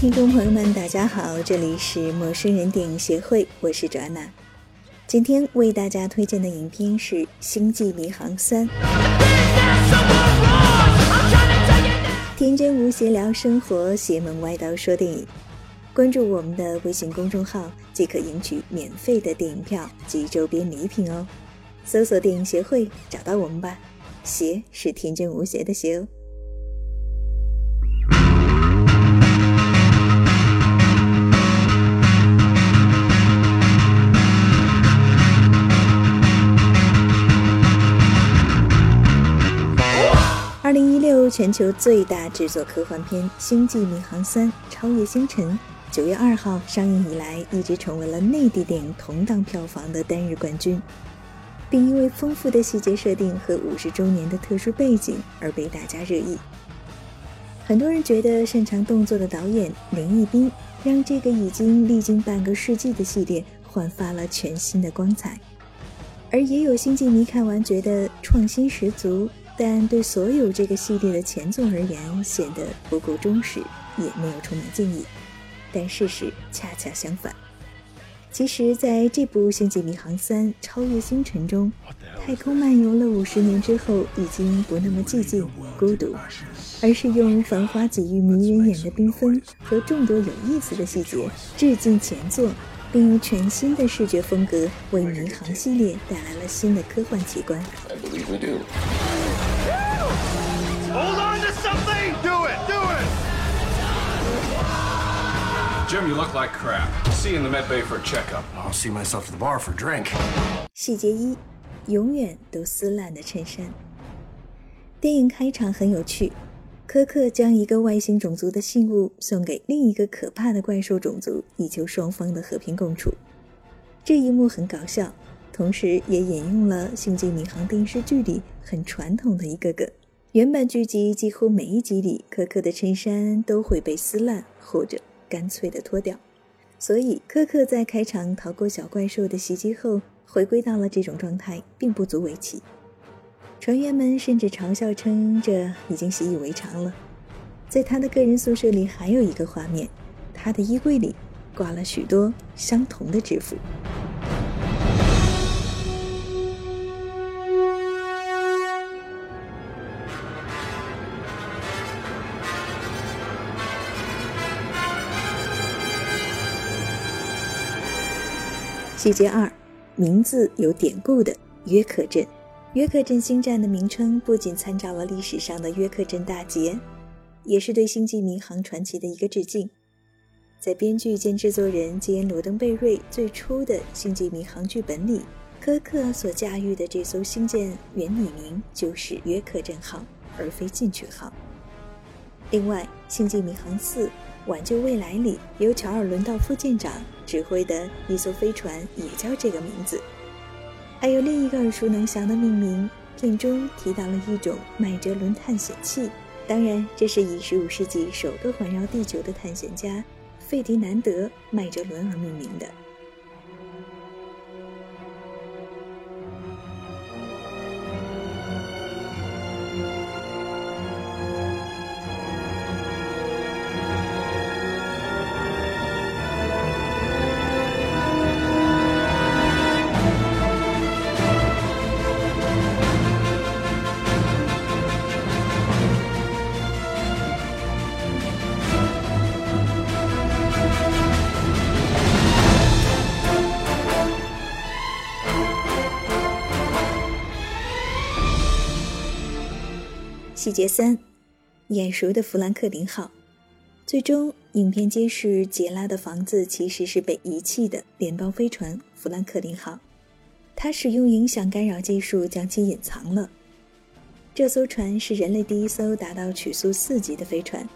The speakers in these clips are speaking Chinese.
听众朋友们，大家好，这里是陌生人电影协会，我是卓娜。今天为大家推荐的影片是《星际迷航三》。天真无邪聊生活，邪门歪道说电影。关注我们的微信公众号，即可赢取免费的电影票及周边礼品哦。搜索“电影协会”，找到我们吧。邪是天真无邪的邪哦。全球最大制作科幻片《星际迷航三：超越星辰》九月二号上映以来，一直成为了内地电影同档票房的单日冠军，并因为丰富的细节设定和五十周年的特殊背景而被大家热议。很多人觉得擅长动作的导演林一斌让这个已经历经半个世纪的系列焕发了全新的光彩，而也有星际迷看完觉得创新十足。但对所有这个系列的前作而言，显得不够忠实，也没有充满敬意。但事实恰恰相反。其实，在这部《星际迷航三：超越星辰》中，太空漫游了五十年之后，已经不那么寂静孤独，而是用繁华几欲迷人眼的缤纷和众多有意思的细节致敬前作，并用全新的视觉风格为迷航系列带来了新的科幻奇观。Hold on to something! Do it! Do it! Jim, you look like crap. See you in the med bay for a checkup. I'll see myself at the bar for a drink. 细节一：永远都撕烂的衬衫。电影开场很有趣，柯克将一个外星种族的信物送给另一个可怕的怪兽种族，以求双方的和平共处。这一幕很搞笑，同时也引用了《星际迷航》电视剧里很传统的一个梗。原版剧集几乎每一集里，柯克的衬衫都会被撕烂或者干脆的脱掉，所以柯克在开场逃过小怪兽的袭击后，回归到了这种状态，并不足为奇。船员们甚至嘲笑称这已经习以为常了。在他的个人宿舍里还有一个画面，他的衣柜里挂了许多相同的制服。细节二，名字有典故的约克镇。约克镇星战的名称不仅参照了历史上的约克镇大捷，也是对星际迷航传奇的一个致敬。在编剧兼制作人吉恩·罗登贝瑞最初的星际迷航剧本里，柯克所驾驭的这艘星舰原拟名就是约克镇号，而非进取号。另外，星际迷航四。挽救未来里由乔尔·伦道夫舰长指挥的一艘飞船也叫这个名字，还有另一个耳熟能详的命名，片中提到了一种麦哲伦探险器，当然这是以15世纪首个环绕地球的探险家费迪南德·麦哲伦而命名的。细节三：眼熟的弗兰克林号。最终，影片揭示杰拉的房子其实是被遗弃的联邦飞船弗兰克林号，他使用影响干扰技术将其隐藏了。这艘船是人类第一艘达到曲速四级的飞船，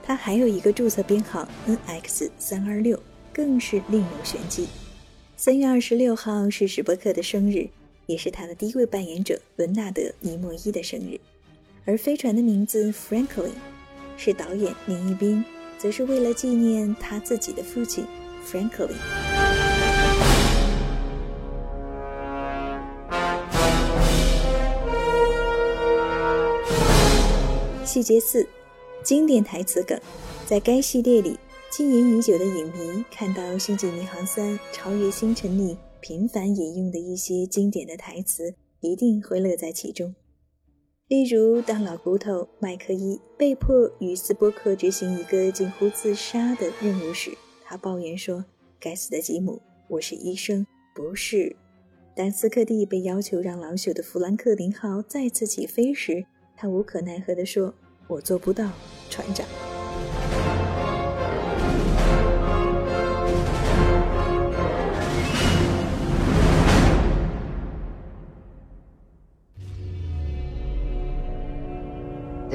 它还有一个注册编号 NX 三二六，更是另有玄机。三月二十六号是史伯克的生日，也是他的第一位扮演者伦纳德·尼莫伊的生日。而飞船的名字 Franklin，是导演林一斌，则是为了纪念他自己的父亲 Franklin。细节四，经典台词梗，在该系列里，经营已久的影迷看到《星际迷航三：超越星辰》里频繁引用的一些经典的台词，一定会乐在其中。例如，当老骨头麦克伊被迫与斯波克执行一个近乎自杀的任务时，他抱怨说：“该死的吉姆，我是医生，不是。”当斯克蒂被要求让老朽的弗兰克林号再次起飞时，他无可奈何地说：“我做不到，船长。”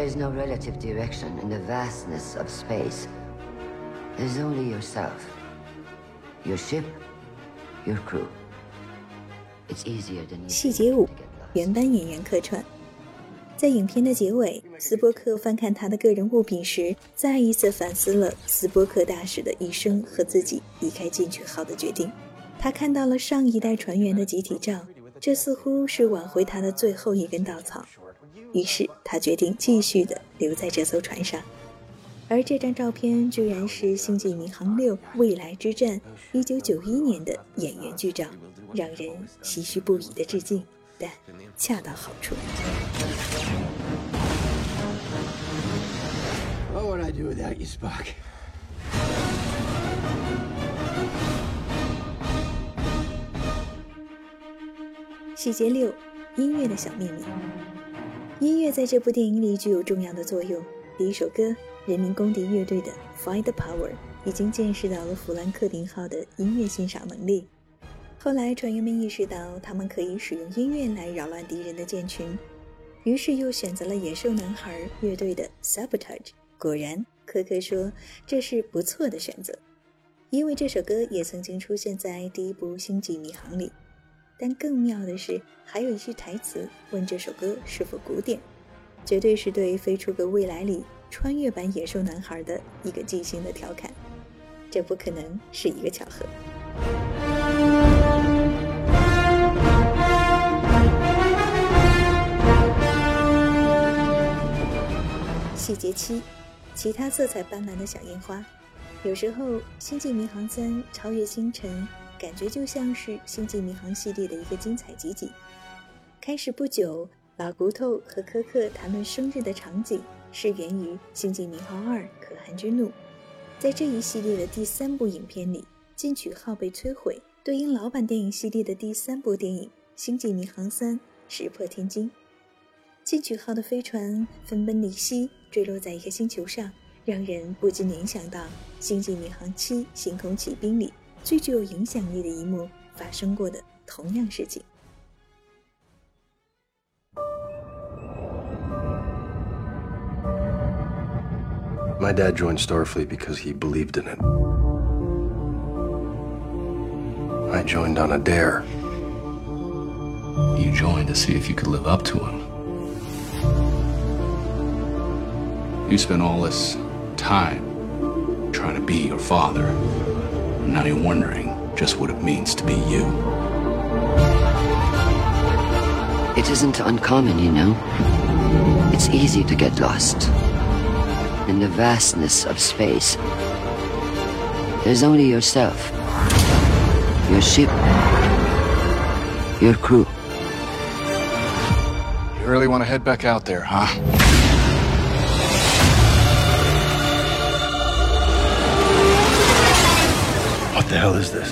There's no relative direction in the vastness of space. There's only yourself, your ship, your crew. It's easier than you. 细节五，原班演员客串。在影片的结尾，斯波克翻看他的个人物品时，再一次反思了斯波克大使的一生和自己离开进取号的决定。他看到了上一代船员的集体照，这似乎是挽回他的最后一根稻草。于是他决定继续的留在这艘船上，而这张照片居然是《星际迷航六：未来之战》1991年的演员剧照，让人唏嘘不已的致敬，但恰到好处。细节六：音乐的小秘密。音乐在这部电影里具有重要的作用。第一首歌，人民公敌乐队的《Find Power》已经见识到了弗兰克林号的音乐欣赏能力。后来，船员们意识到他们可以使用音乐来扰乱敌人的舰群，于是又选择了野兽男孩乐队的《Sabotage》。果然，科克说这是不错的选择，因为这首歌也曾经出现在第一部《星际迷航》里。但更妙的是，还有一句台词问这首歌是否古典，绝对是对《飞出个未来》里穿越版野兽男孩的一个即兴的调侃。这不可能是一个巧合。细节七，其他色彩斑斓的小烟花。有时候，《星际迷航三：超越星辰》。感觉就像是《星际迷航》系列的一个精彩集锦。开始不久，老骨头和柯克谈论生日的场景是源于《星际迷航二：可汗之怒》。在这一系列的第三部影片里，进取号被摧毁，对应老版电影系列的第三部电影《星际迷航三：石破天惊》。进取号的飞船分崩离析，坠落在一个星球上，让人不禁联想到《星际迷航七：星空骑兵》里。最具有影响力的一幕发生过的同样事情。My dad joined Starfleet because he believed in it. I joined on a dare. You joined to see if you could live up to him. You spent all this time trying to be your father. Now you're wondering just what it means to be you. It isn't uncommon, you know. It's easy to get lost. In the vastness of space, there's only yourself, your ship, your crew. You really want to head back out there, huh? Hell is this?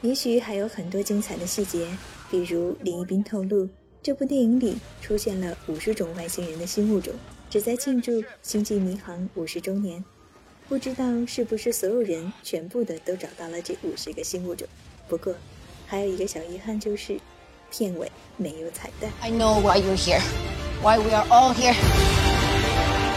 也许还有很多精彩的细节，比如林一斌透露，这部电影里出现了五十种外星人的新物种，旨在庆祝《星际迷航》五十周年。不知道是不是所有人全部的都找到了这五十个新物种。不过，还有一个小遗憾就是，片尾没有彩蛋。I know why you're here, why we are all here.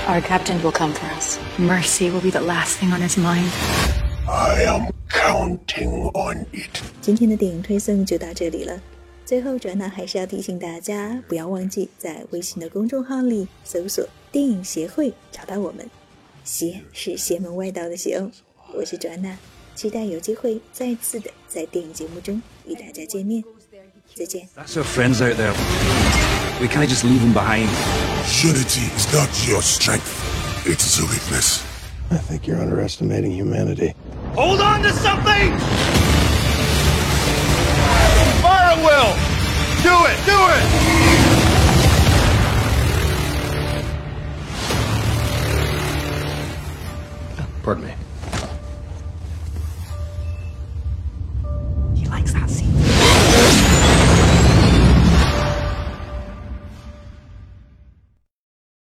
Our captain will come for us. Mercy will be the last thing on his mind. I am counting on it. 今天的电影推送就到这里了。最后，转娜还是要提醒大家，不要忘记在微信的公众号里搜索“电影协会”，找到我们。邪是邪门外道的邪哦。我是转娜，期待有机会再次的在电影节目中与大家见面。再见。That's our friends out there. We can't just leave them behind. Unity is not your strength, it is a weakness. I think you're underestimating humanity. Hold on to something! Fire will! Do it! Do it! Pardon me.